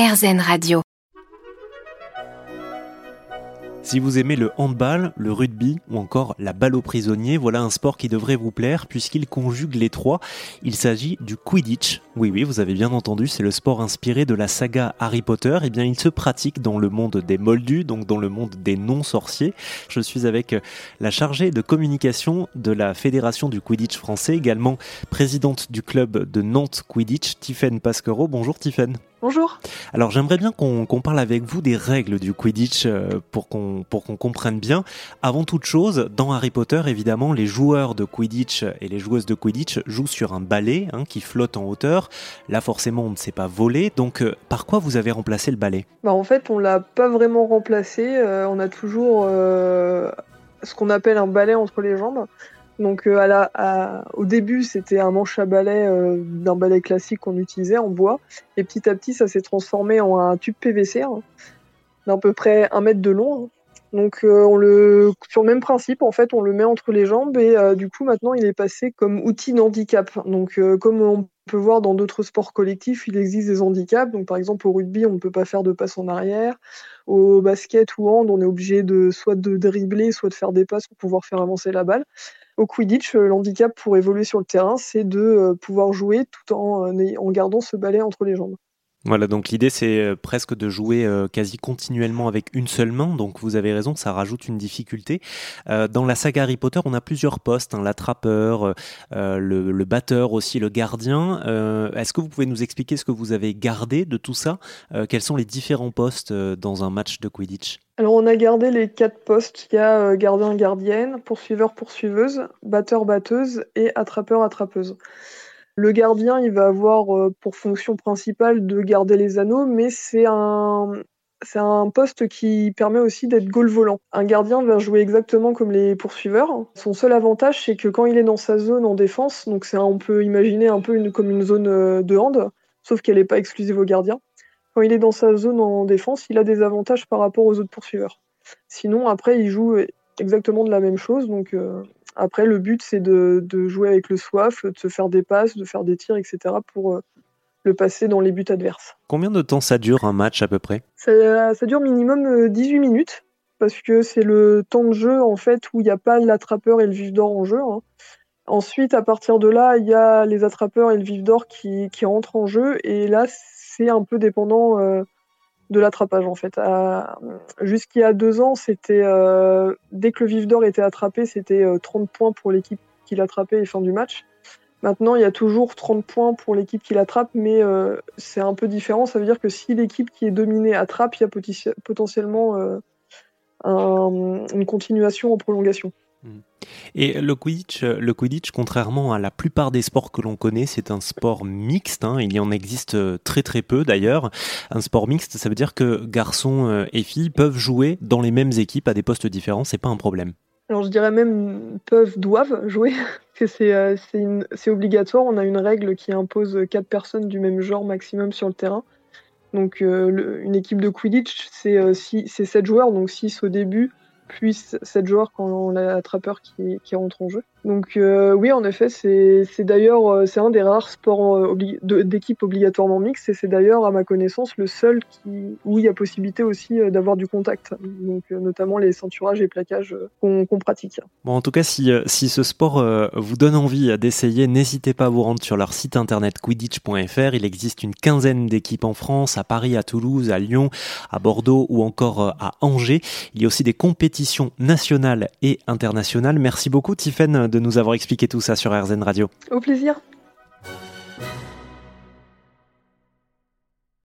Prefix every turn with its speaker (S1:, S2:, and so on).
S1: RZN Radio.
S2: Si vous aimez le handball, le rugby ou encore la balle aux prisonniers, voilà un sport qui devrait vous plaire puisqu'il conjugue les trois. Il s'agit du Quidditch. Oui, oui, vous avez bien entendu, c'est le sport inspiré de la saga Harry Potter. Eh bien, il se pratique dans le monde des moldus, donc dans le monde des non-sorciers. Je suis avec la chargée de communication de la Fédération du Quidditch français, également présidente du club de Nantes Quidditch, Tiffaine Pasquero. Bonjour Tiffaine.
S3: Bonjour.
S2: Alors j'aimerais bien qu'on parle avec vous des règles du Quidditch euh, pour qu'on comprenne bien. Avant toute chose, dans Harry Potter, évidemment, les joueurs de Quidditch et les joueuses de Quidditch jouent sur un balai hein, qui flotte en hauteur. Là, forcément, on ne sait pas voler. Donc, euh, par quoi vous avez remplacé le balai?
S3: Bah, En fait, on l'a pas vraiment remplacé. Euh, on a toujours ce qu'on appelle un balai entre les jambes. Donc euh, au début, c'était un manche à balai euh, d'un balai classique qu'on utilisait en bois. Et petit à petit, ça s'est transformé en un tube PVC hein, d'à peu près un mètre de long. Hein. Donc euh, sur le même principe, en fait, on le met entre les jambes et du coup maintenant il est passé comme outil d'handicap. Donc comme on peut voir dans d'autres sports collectifs, il existe des handicaps. Donc par exemple au rugby, on ne peut pas faire de passe en arrière. Au basket ou hand, on est obligé de soit de dribbler, soit de faire des passes pour pouvoir faire avancer la balle. Au Quidditch, euh, l'handicap pour évoluer sur le terrain, c'est de euh, pouvoir jouer tout en, euh, en gardant ce balai entre les jambes.
S2: Voilà, donc l'idée c'est presque de jouer quasi continuellement avec une seule main, donc vous avez raison, ça rajoute une difficulté. Dans la saga Harry Potter, on a plusieurs postes, hein, l'attrapeur, le, le, batteur aussi, le gardien. Est-ce que vous pouvez nous expliquer ce que vous avez gardé de tout ça? Quels sont les différents postes dans un match de Quidditch?
S3: Alors on a gardé les quatre postes. Il y a euh, gardien gardienne, poursuiveur poursuiveuse, batteur batteuse et attrapeur attrapeuse. Le gardien, il va avoir euh, pour fonction principale de garder les anneaux, mais c'est un poste qui permet aussi d'être goal volant. Un gardien va jouer exactement comme les poursuiveurs. Son seul avantage, c'est que quand il est dans sa zone en défense, donc on peut imaginer un peu comme une zone euh, de hand, sauf qu'elle n'est pas exclusive aux gardiens quand il est dans sa zone en défense, il a des avantages par rapport aux autres poursuiveurs. Sinon, après, il joue exactement de la même chose. Donc, euh, après, le but, c'est de, jouer avec le soif, de se faire des passes, de faire des tirs, etc. pour euh, le passer dans les buts adverses.
S2: Combien de temps ça dure un match à peu près?
S3: Ça, dure minimum 18 euh, minutes parce que c'est le temps de jeu en fait où il n'y a pas l'attrapeur et le vif d'or en jeu. Hein. Ensuite, à partir de là, il y a les attrapeurs et le vif d'or qui, qui rentrent en jeu et là, un peu dépendant euh, de l'attrapage en fait. Jusqu'il y a deux ans, c'était euh, dès que le vif d'or était attrapé, c'était 30 euh, points pour l'équipe qui l'attrapait et fin du match. Maintenant, il y a toujours 30 points pour l'équipe qui l'attrape, mais c'est un peu différent. Ça veut dire que si l'équipe qui est dominée attrape, il y a potentiellement une continuation en prolongation. Mmh.
S2: Et le Quidditch, le Quidditch, contrairement à la plupart des sports que l'on connaît, c'est un sport mixte. Hein. il y en existe euh, très très peu d'ailleurs. Un sport mixte, ça veut dire que garçons euh, et filles peuvent jouer dans les mêmes équipes à des postes différents. C'est pas un problème.
S3: Alors je dirais même peuvent, doivent jouer, que euh, c'est obligatoire. On a une règle qui impose quatre personnes du même genre maximum sur le terrain. Donc une équipe de Quidditch, c'est 7 joueurs, donc 6 au début, puis 7 joueurs quand on a l'attrapeur qui, qui rentre en jeu. Donc euh, oui, en effet, c'est d'ailleurs euh, c'est un des rares sports euh, d'équipe obligatoirement mixte et c'est d'ailleurs à ma connaissance le seul qui, où il y a possibilité aussi d'avoir du contact, donc notamment les ceinturages et plaquages qu'on pratique.
S2: Bon, en tout cas, si, si ce sport vous donne envie d'essayer, n'hésitez pas à vous rendre sur leur site internet quidditch.fr. Il existe une quinzaine d'équipes en France, à Paris, à Toulouse, à Lyon, à Bordeaux ou encore à Angers. Il y a aussi des compétitions nationales et internationales. Merci beaucoup, Tiffaine de nous avoir expliqué tout ça sur RZN Radio.
S3: Au plaisir.